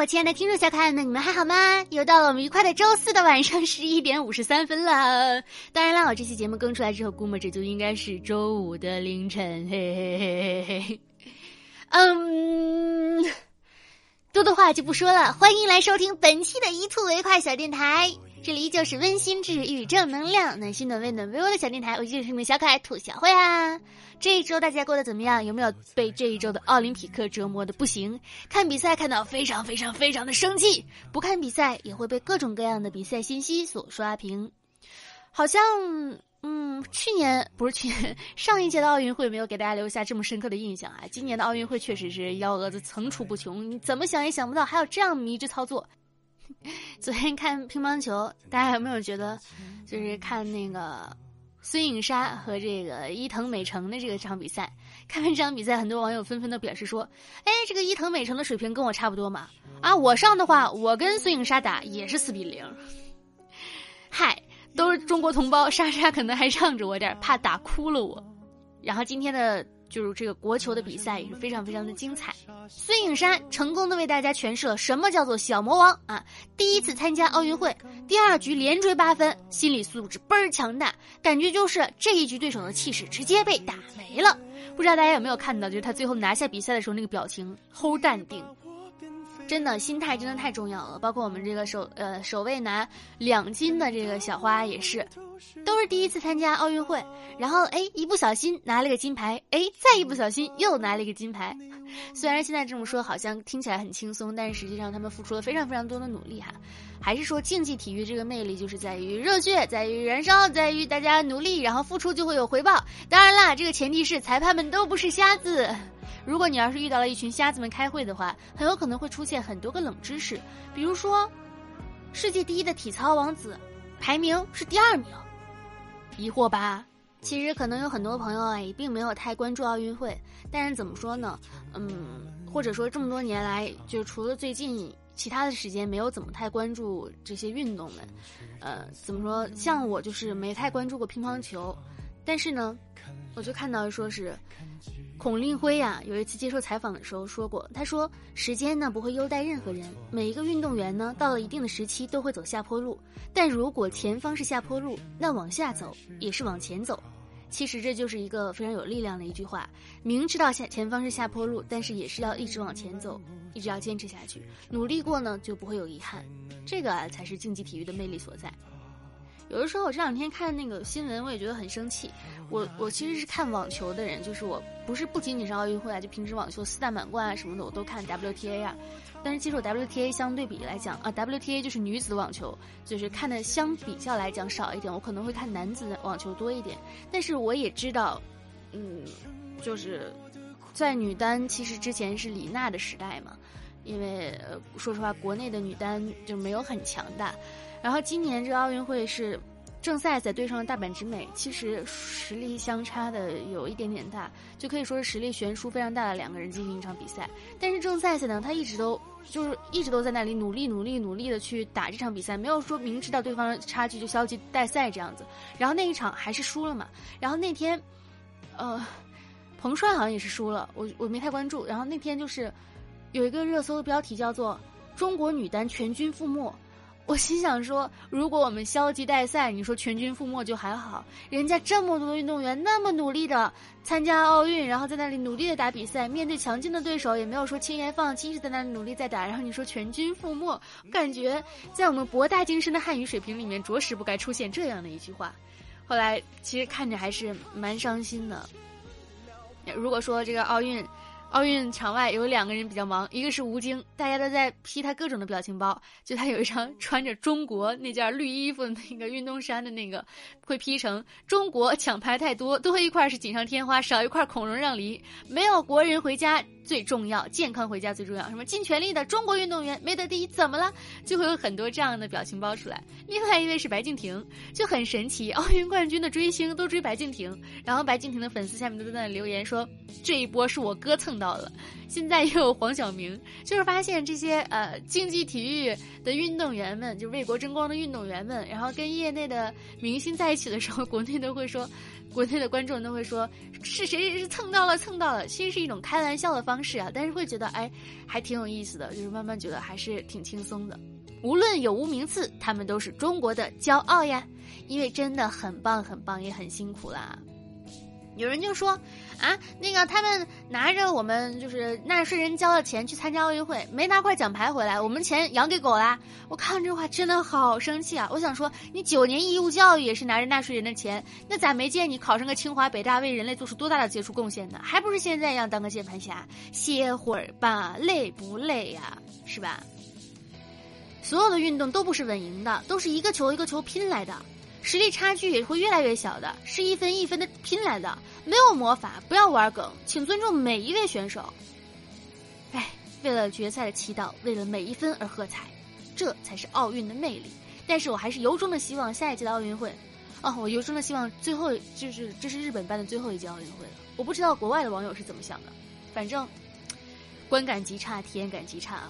我亲爱的听众小可爱们，你们还好吗？又到了我们愉快的周四的晚上十一点五十三分了。当然啦，我这期节目更出来之后，估摸着就应该是周五的凌晨。嘿嘿嘿嘿嘿。嗯，多的话就不说了，欢迎来收听本期的一兔为快小电台。这里依旧是温馨治愈、正能量、暖心暖胃暖胃窝的小电台，我就是你们小可爱兔小慧啊。这一周大家过得怎么样？有没有被这一周的奥林匹克折磨的不行？看比赛看到非常非常非常的生气，不看比赛也会被各种各样的比赛信息所刷屏。好像，嗯，去年不是去年上一届的奥运会没有给大家留下这么深刻的印象啊。今年的奥运会确实是幺蛾子层出不穷，你怎么想也想不到还有这样迷之操作。昨天看乒乓球，大家有没有觉得，就是看那个孙颖莎和这个伊藤美诚的这个场比赛？看完这场比赛，很多网友纷纷的表示说：“哎，这个伊藤美诚的水平跟我差不多嘛？啊，我上的话，我跟孙颖莎打也是四比零。嗨，都是中国同胞，莎莎可能还让着我点，怕打哭了我。然后今天的。”就是这个国球的比赛也是非常非常的精彩，孙颖莎成功的为大家诠释了什么叫做小魔王啊！第一次参加奥运会，第二局连追八分，心理素质倍儿强大，感觉就是这一局对手的气势直接被打没了。不知道大家有没有看到，就是他最后拿下比赛的时候那个表情，齁淡定。真的心态真的太重要了，包括我们这个首呃首位拿两金的这个小花也是，都是第一次参加奥运会，然后哎一不小心拿了个金牌，哎再一不小心又拿了一个金牌。虽然现在这么说好像听起来很轻松，但是实际上他们付出了非常非常多的努力哈。还是说竞技体育这个魅力就是在于热血，在于燃烧，在于大家努力，然后付出就会有回报。当然啦，这个前提是裁判们都不是瞎子。如果你要是遇到了一群瞎子们开会的话，很有可能会出现很多个冷知识，比如说，世界第一的体操王子，排名是第二名，疑惑吧？其实可能有很多朋友啊，也并没有太关注奥运会，但是怎么说呢？嗯，或者说这么多年来，就除了最近其他的时间没有怎么太关注这些运动们，呃，怎么说？像我就是没太关注过乒乓球，但是呢，我就看到说是。孔令辉呀，有一次接受采访的时候说过，他说：“时间呢不会优待任何人，每一个运动员呢到了一定的时期都会走下坡路，但如果前方是下坡路，那往下走也是往前走。其实这就是一个非常有力量的一句话，明知道下前方是下坡路，但是也是要一直往前走，一直要坚持下去，努力过呢就不会有遗憾，这个啊才是竞技体育的魅力所在。”有的时候我这两天看那个新闻，我也觉得很生气。我我其实是看网球的人，就是我不是不仅仅是奥运会啊，就平时网球四大满贯啊什么的我都看 WTA 啊。但是其实我 WTA 相对比来讲啊，WTA 就是女子网球，就是看的相比较来讲少一点。我可能会看男子网球多一点。但是我也知道，嗯，就是在女单其实之前是李娜的时代嘛，因为呃说实话国内的女单就没有很强大。然后今年这个奥运会是郑赛在对上了大阪直美，其实实力相差的有一点点大，就可以说是实力悬殊非常大的两个人进行一场比赛。但是郑赛赛呢，他一直都就是一直都在那里努力努力努力的去打这场比赛，没有说明知道对方差距就消极待赛这样子。然后那一场还是输了嘛。然后那天，呃，彭帅好像也是输了，我我没太关注。然后那天就是有一个热搜的标题叫做“中国女单全军覆没”。我心想说，如果我们消极待赛，你说全军覆没就还好。人家这么多运动员那么努力的参加奥运，然后在那里努力的打比赛，面对强劲的对手也没有说轻言放弃，一直在那里努力在打。然后你说全军覆没，感觉在我们博大精深的汉语水平里面，着实不该出现这样的一句话。后来其实看着还是蛮伤心的。如果说这个奥运。奥运场外有两个人比较忙，一个是吴京，大家都在 P 他各种的表情包，就他有一张穿着中国那件绿衣服的那个运动衫的那个，会 P 成中国抢牌太多，多一块是锦上添花，少一块孔融让梨，没有国人回家。最重要，健康回家最重要。什么尽全力的中国运动员没得第一怎么了？就会有很多这样的表情包出来。另外一位是白敬亭，就很神奇，奥运冠军的追星都追白敬亭，然后白敬亭的粉丝下面都在那留言说这一波是我哥蹭到了。现在又有黄晓明，就是发现这些呃竞技体育的运动员们，就为国争光的运动员们，然后跟业内的明星在一起的时候，国内都会说。国内的观众都会说是谁是蹭到了蹭到了，其实是一种开玩笑的方式啊，但是会觉得哎还挺有意思的，就是慢慢觉得还是挺轻松的。无论有无名次，他们都是中国的骄傲呀，因为真的很棒很棒，也很辛苦啦。有人就说，啊，那个他们拿着我们就是纳税人交的钱去参加奥运会，没拿块奖牌回来，我们钱养给狗啦！我看这话真的好生气啊！我想说，你九年义务教育也是拿着纳税人的钱，那咋没见你考上个清华北大，为人类做出多大的杰出贡献呢？还不是现在一样当个键盘侠，歇会儿吧，累不累呀？是吧？所有的运动都不是稳赢的，都是一个球一个球拼来的。实力差距也会越来越小的，是一分一分的拼来的，没有魔法，不要玩梗，请尊重每一位选手。哎，为了决赛的祈祷，为了每一分而喝彩，这才是奥运的魅力。但是我还是由衷的希望下一届的奥运会，哦，我由衷的希望最后就是这是日本办的最后一届奥运会了。我不知道国外的网友是怎么想的，反正观感极差，体验感极差。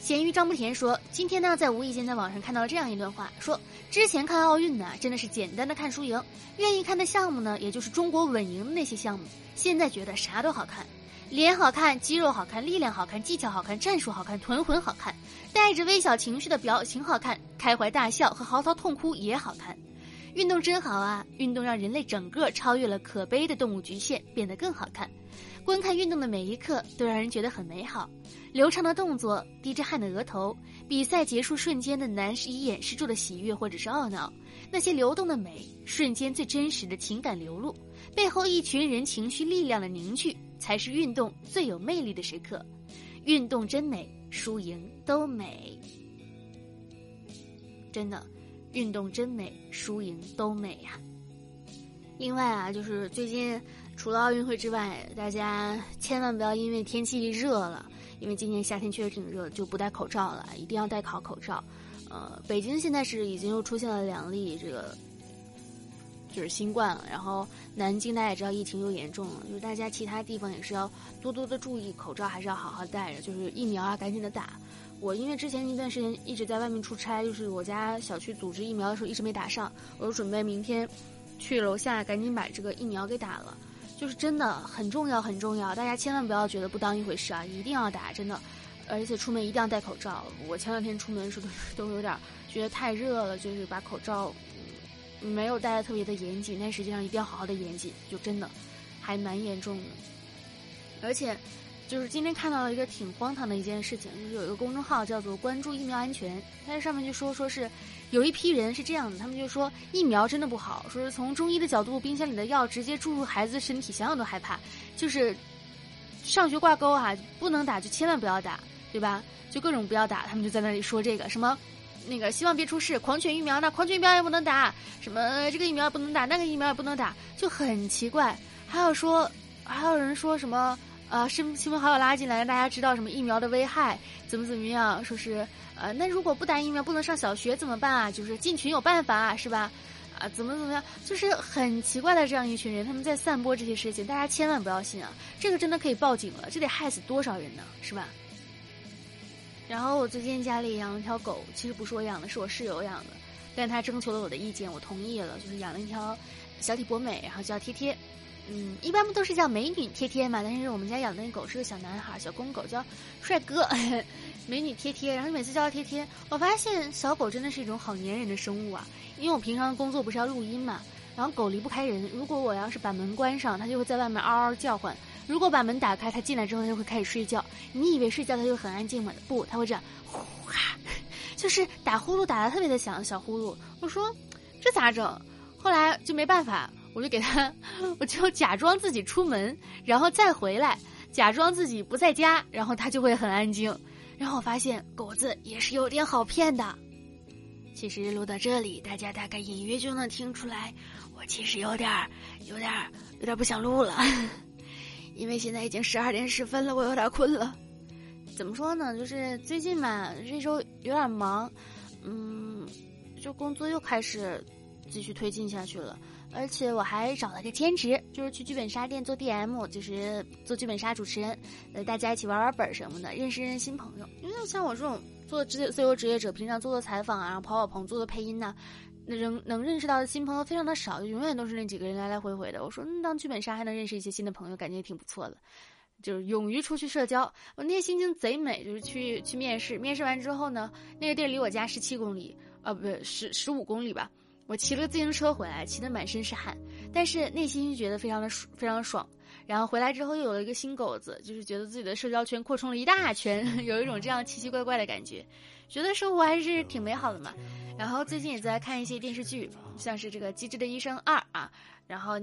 咸鱼张不甜说：“今天呢，在无意间在网上看到了这样一段话，说之前看奥运呢，真的是简单的看输赢，愿意看的项目呢，也就是中国稳赢的那些项目。现在觉得啥都好看，脸好看，肌肉好看，力量好看，技巧好看，战术好看，臀魂好看，带着微小情绪的表情好看，开怀大笑和嚎啕痛哭也好看。运动真好啊！运动让人类整个超越了可悲的动物局限，变得更好看。观看运动的每一刻都让人觉得很美好。”流畅的动作，滴着汗的额头，比赛结束瞬间的难以掩饰住的喜悦或者是懊恼，那些流动的美，瞬间最真实的情感流露，背后一群人情绪力量的凝聚，才是运动最有魅力的时刻。运动真美，输赢都美。真的，运动真美，输赢都美呀。另外啊，就是最近除了奥运会之外，大家千万不要因为天气热了。因为今年夏天确实挺热，就不戴口罩了，一定要戴好口罩。呃，北京现在是已经又出现了两例这个，就是新冠了。然后南京大家也知道疫情又严重了，就是大家其他地方也是要多多的注意，口罩还是要好好戴着。就是疫苗啊，赶紧的打。我因为之前一段时间一直在外面出差，就是我家小区组织疫苗的时候一直没打上，我就准备明天去楼下赶紧把这个疫苗给打了。就是真的很重要，很重要，大家千万不要觉得不当一回事啊！一定要打，真的，而且出门一定要戴口罩。我前两天出门的时候都有点觉得太热了，就是把口罩没有戴的特别的严谨，但实际上一定要好好的严谨，就真的还蛮严重的，而且。就是今天看到了一个挺荒唐的一件事情，就是有一个公众号叫做“关注疫苗安全”，它在上面就说说是有一批人是这样的，他们就说疫苗真的不好，说是从中医的角度，冰箱里的药直接注入孩子身体，想想都害怕。就是上学挂钩哈，不能打就千万不要打，对吧？就各种不要打，他们就在那里说这个什么那个希望别出事，狂犬疫苗那狂犬疫苗也不能打，什么这个疫苗也不能打，那个疫苗也不能打，就很奇怪。还有说还有人说什么？啊，新新闻好友拉进来，让大家知道什么疫苗的危害，怎么怎么样？说是，呃，那如果不打疫苗不能上小学怎么办啊？就是进群有办法，是吧？啊，怎么怎么样？就是很奇怪的这样一群人，他们在散播这些事情，大家千万不要信啊！这个真的可以报警了，这得害死多少人呢？是吧？然后我最近家里养了一条狗，其实不是我养的，是我室友养的，但他征求了我的意见，我同意了，就是养了一条小体博美，然后叫贴贴。嗯，一般不都是叫美女贴贴嘛？但是我们家养的那狗是个小男孩，小公狗叫帅哥，美女贴贴。然后每次叫它贴贴，我发现小狗真的是一种好粘人的生物啊。因为我平常工作不是要录音嘛，然后狗离不开人。如果我要是把门关上，它就会在外面嗷嗷叫唤；如果把门打开，它进来之后它就会开始睡觉。你以为睡觉它就很安静吗？不，它会这样呼哈，就是打呼噜打的特别的响，小呼噜。我说这咋整？后来就没办法。我就给他，我就假装自己出门，然后再回来，假装自己不在家，然后他就会很安静。然后我发现狗子也是有点好骗的。其实录到这里，大家大概隐约就能听出来，我其实有点、有点、有点不想录了，因为现在已经十二点十分了，我有点困了。怎么说呢？就是最近嘛，这周有点忙，嗯，就工作又开始继续推进下去了。而且我还找了个兼职，就是去剧本杀店做 DM，就是做剧本杀主持人，呃，大家一起玩玩本什么的，认识认识新朋友。因为像我这种做自自由职业者，平常做做采访啊，跑跑棚，做做配音呐，能能认识到的新朋友非常的少，永远都是那几个人来来回回的。我说，嗯，当剧本杀还能认识一些新的朋友，感觉也挺不错的。就是勇于出去社交，我那天心情贼美。就是去去面试，面试完之后呢，那个地离我家十七公里，呃，不对十十五公里吧。我骑了自行车回来，骑得满身是汗，但是内心就觉得非常的非常爽。然后回来之后又有了一个新狗子，就是觉得自己的社交圈扩充了一大圈，有一种这样奇奇怪怪的感觉，觉得生活还是挺美好的嘛。然后最近也在看一些电视剧，像是这个《机智的医生二》啊，然后。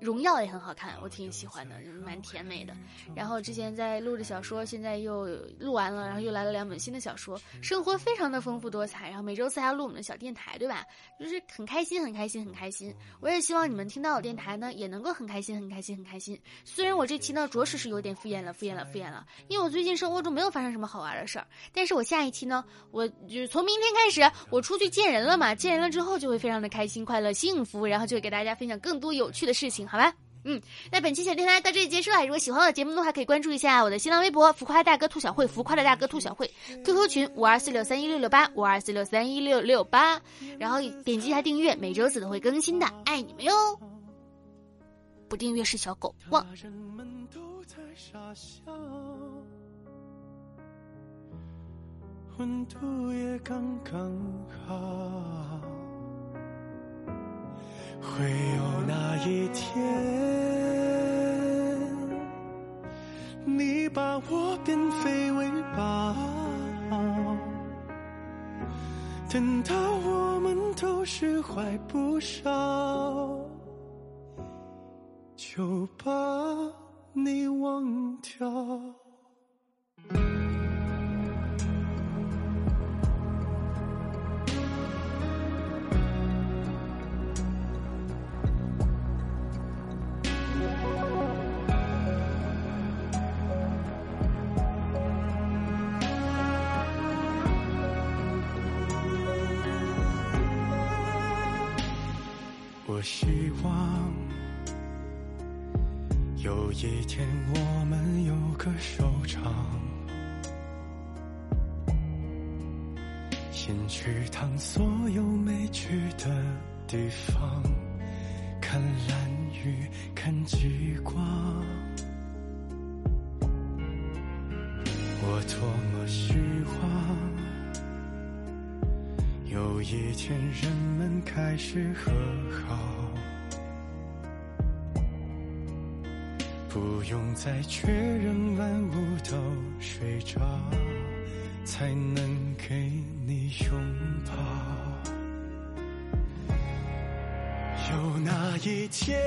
荣耀也很好看，我挺喜欢的，蛮甜美的。然后之前在录的小说，现在又录完了，然后又来了两本新的小说，生活非常的丰富多彩。然后每周四还要录我们的小电台，对吧？就是很开心，很开心，很开心。我也希望你们听到我电台呢，也能够很开心，很开心，很开心。虽然我这期呢，着实是有点敷衍了，敷衍了，敷衍了，因为我最近生活中没有发生什么好玩的事儿。但是我下一期呢，我就是从明天开始，我出去见人了嘛，见人了之后就会非常的开心、快乐、幸福，然后就会给大家分享更多有趣的事情。好吧，嗯，那本期小电台到这里结束了。如果喜欢我的节目的话，可以关注一下我的新浪微博“浮夸大哥兔小慧”，浮夸的大哥兔小慧，QQ 群五二四六三一六六八五二四六三一六六八，然后点击一下订阅，每周四都会更新的，爱你们哟！不订阅是小狗旺。温度也刚刚好。会有那一天，你把我变废为宝，等到我们都释怀不少，就把你忘掉。有一天我们有个收场，先去趟所有没去的地方，看蓝雨，看极光。我多么希望。有一天，人们开始和好，不用再确认万物都睡着，才能给你拥抱。有那一天，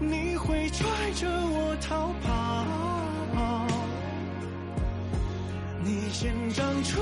你会拽着我逃跑。你先长出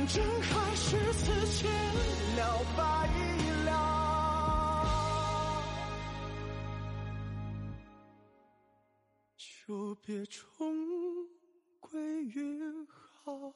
反正还是此前了，白了就别重归于好。